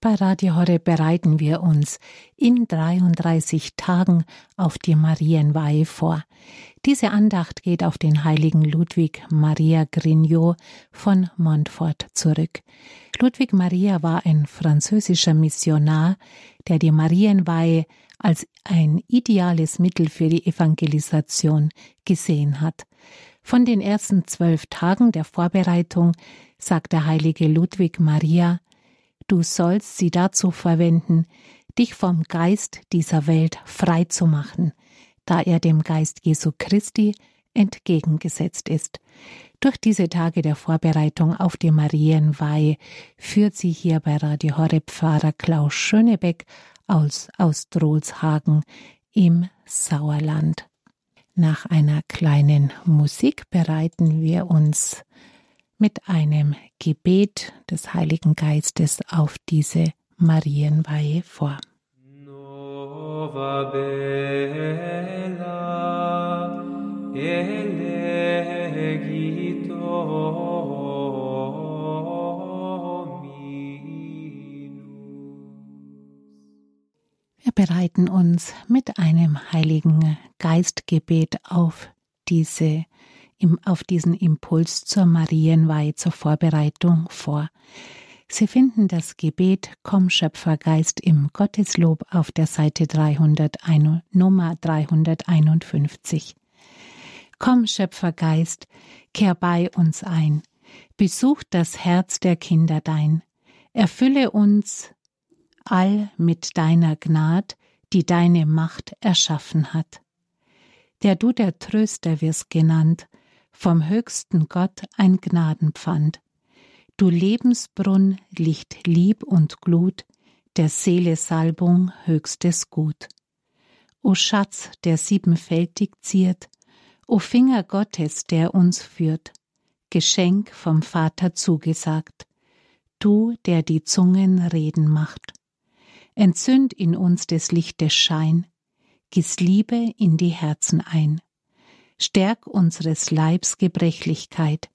Bei Radio Horre bereiten wir uns in 33 Tagen auf die Marienweihe vor. Diese Andacht geht auf den heiligen Ludwig Maria Grignot von Montfort zurück. Ludwig Maria war ein französischer Missionar, der die Marienweihe als ein ideales Mittel für die Evangelisation gesehen hat. Von den ersten zwölf Tagen der Vorbereitung sagt der heilige Ludwig Maria, du sollst sie dazu verwenden, dich vom Geist dieser Welt frei zu machen, da er dem Geist Jesu Christi entgegengesetzt ist. Durch diese Tage der Vorbereitung auf die Marienweihe führt sie hier bei Radio Horeb Pfarrer Klaus Schönebeck aus, aus Drolshagen im Sauerland. Nach einer kleinen Musik bereiten wir uns mit einem Gebet des Heiligen Geistes auf diese Marienweihe vor. Nova bella Wir bereiten uns mit einem heiligen Geistgebet auf diese auf diesen Impuls zur Marienweihe zur Vorbereitung vor. Sie finden das Gebet Komm Schöpfergeist im Gotteslob auf der Seite 301, Nummer 351. Komm Schöpfergeist, kehr bei uns ein, besuch das Herz der Kinder dein, erfülle uns all mit deiner Gnad, die deine Macht erschaffen hat. Der du der Tröster wirst genannt, vom höchsten Gott ein Gnadenpfand. Du Lebensbrunn, Licht, Lieb und Glut, der Seele Salbung, höchstes Gut. O Schatz, der siebenfältig ziert, o Finger Gottes, der uns führt, Geschenk vom Vater zugesagt, du, der die Zungen reden macht. Entzünd in uns des Lichtes Schein, gieß Liebe in die Herzen ein. Stärk unseres Leibs Gebrechlichkeit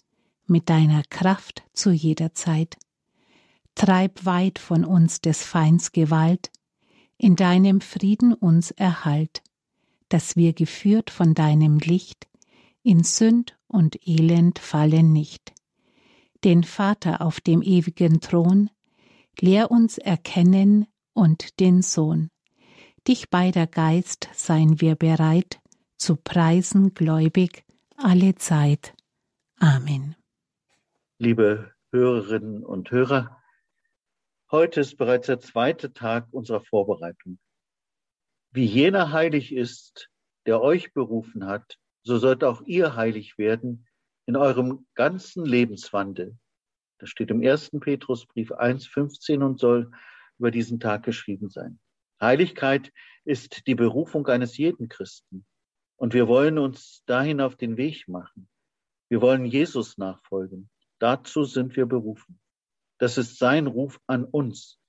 mit deiner Kraft zu jeder Zeit. Treib weit von uns des Feinds Gewalt, in deinem Frieden uns erhalt, dass wir geführt von deinem Licht in Sünd und Elend fallen nicht. Den Vater auf dem ewigen Thron, lehr uns erkennen und den Sohn. Dich beider Geist seien wir bereit, zu preisen gläubig alle Zeit. Amen. Liebe Hörerinnen und Hörer, heute ist bereits der zweite Tag unserer Vorbereitung. Wie jener heilig ist, der euch berufen hat, so sollt auch ihr heilig werden in eurem ganzen Lebenswandel. Das steht im 1. Petrusbrief 1,15 und soll über diesen Tag geschrieben sein. Heiligkeit ist die Berufung eines jeden Christen. Und wir wollen uns dahin auf den Weg machen. Wir wollen Jesus nachfolgen. Dazu sind wir berufen. Das ist sein Ruf an uns.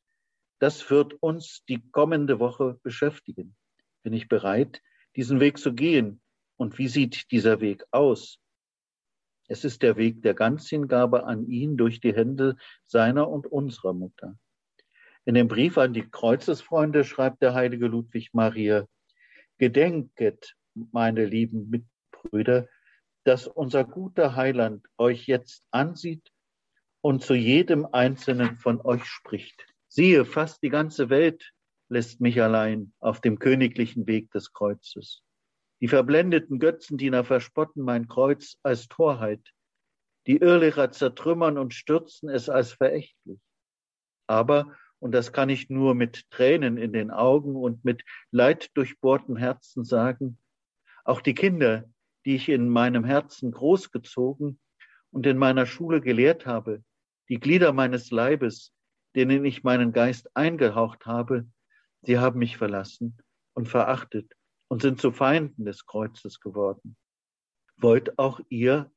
Das wird uns die kommende Woche beschäftigen. Bin ich bereit, diesen Weg zu gehen? Und wie sieht dieser Weg aus? Es ist der Weg der Ganzhingabe an ihn durch die Hände seiner und unserer Mutter. In dem Brief an die Kreuzesfreunde schreibt der heilige Ludwig Maria, Gedenket meine lieben Mitbrüder, dass unser guter Heiland euch jetzt ansieht und zu jedem einzelnen von euch spricht. Siehe, fast die ganze Welt lässt mich allein auf dem königlichen Weg des Kreuzes. Die verblendeten Götzendiener verspotten mein Kreuz als Torheit. Die Irrlehrer zertrümmern und stürzen es als verächtlich. Aber, und das kann ich nur mit Tränen in den Augen und mit leiddurchbohrtem Herzen sagen, auch die Kinder, die ich in meinem Herzen großgezogen und in meiner Schule gelehrt habe, die Glieder meines Leibes, denen ich meinen Geist eingehaucht habe, sie haben mich verlassen und verachtet und sind zu Feinden des Kreuzes geworden. Wollt auch ihr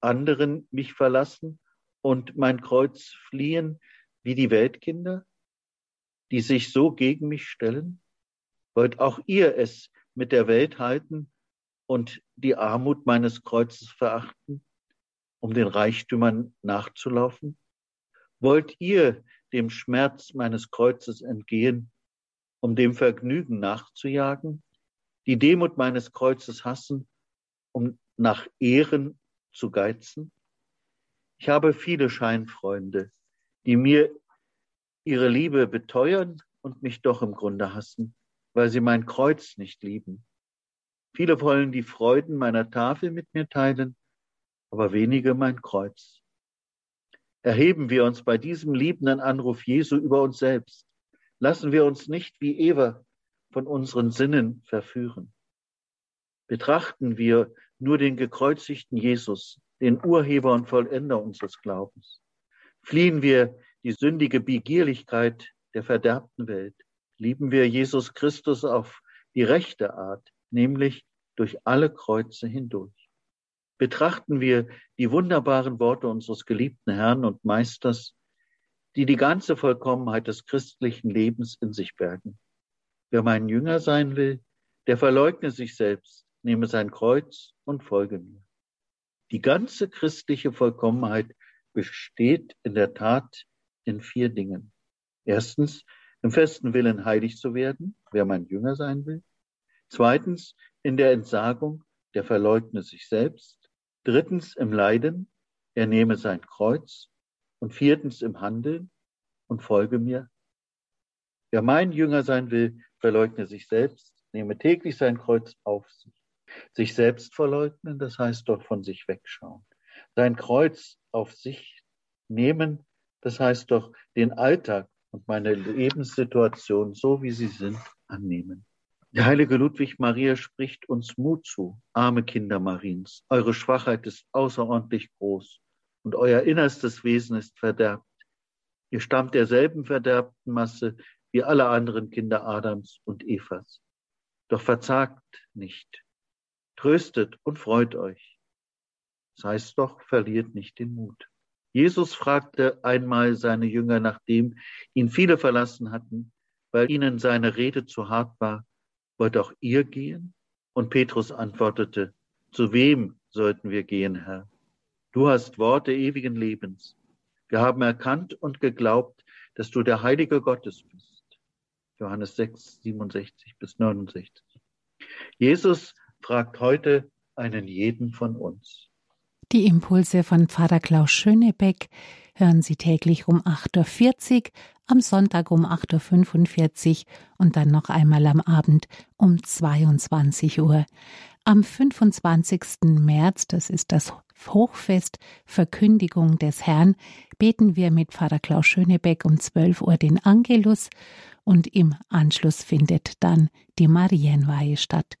anderen mich verlassen und mein Kreuz fliehen wie die Weltkinder, die sich so gegen mich stellen? Wollt auch ihr es mit der Welt halten und die Armut meines Kreuzes verachten, um den Reichtümern nachzulaufen? Wollt ihr dem Schmerz meines Kreuzes entgehen, um dem Vergnügen nachzujagen, die Demut meines Kreuzes hassen, um nach Ehren zu geizen? Ich habe viele Scheinfreunde, die mir ihre Liebe beteuern und mich doch im Grunde hassen, weil sie mein Kreuz nicht lieben. Viele wollen die Freuden meiner Tafel mit mir teilen, aber wenige mein Kreuz. Erheben wir uns bei diesem liebenden Anruf Jesu über uns selbst. Lassen wir uns nicht wie Eva von unseren Sinnen verführen. Betrachten wir nur den gekreuzigten Jesus, den Urheber und Vollender unseres Glaubens. Fliehen wir die sündige Begierlichkeit der verderbten Welt. Lieben wir Jesus Christus auf die rechte Art, nämlich durch alle Kreuze hindurch betrachten wir die wunderbaren Worte unseres geliebten Herrn und Meisters, die die ganze Vollkommenheit des christlichen Lebens in sich bergen. Wer mein Jünger sein will, der verleugne sich selbst, nehme sein Kreuz und folge mir. Die ganze christliche Vollkommenheit besteht in der Tat in vier Dingen. Erstens, im festen Willen heilig zu werden, wer mein Jünger sein will. Zweitens, in der Entsagung, der verleugne sich selbst. Drittens im Leiden, er nehme sein Kreuz. Und viertens im Handeln und folge mir. Wer mein Jünger sein will, verleugne sich selbst, nehme täglich sein Kreuz auf sich. Sich selbst verleugnen, das heißt doch von sich wegschauen. Sein Kreuz auf sich nehmen, das heißt doch den Alltag und meine Lebenssituation so wie sie sind annehmen. Der heilige Ludwig Maria spricht uns Mut zu, arme Kinder Mariens. Eure Schwachheit ist außerordentlich groß und euer innerstes Wesen ist verderbt. Ihr stammt derselben verderbten Masse wie alle anderen Kinder Adams und Evas. Doch verzagt nicht, tröstet und freut euch. Das heißt doch, verliert nicht den Mut. Jesus fragte einmal seine Jünger, nachdem ihn viele verlassen hatten, weil ihnen seine Rede zu hart war, wollt auch ihr gehen? Und Petrus antwortete, zu wem sollten wir gehen, Herr? Du hast Worte ewigen Lebens. Wir haben erkannt und geglaubt, dass du der Heilige Gottes bist. Johannes 6, 67 bis 69. Jesus fragt heute einen jeden von uns. Die Impulse von Pfarrer Klaus Schönebeck hören Sie täglich um 8.40 Uhr, am Sonntag um 8.45 Uhr und dann noch einmal am Abend um 22 Uhr. Am 25. März, das ist das Hochfest Verkündigung des Herrn, beten wir mit Pfarrer Klaus Schönebeck um 12 Uhr den Angelus und im Anschluss findet dann die Marienweihe statt.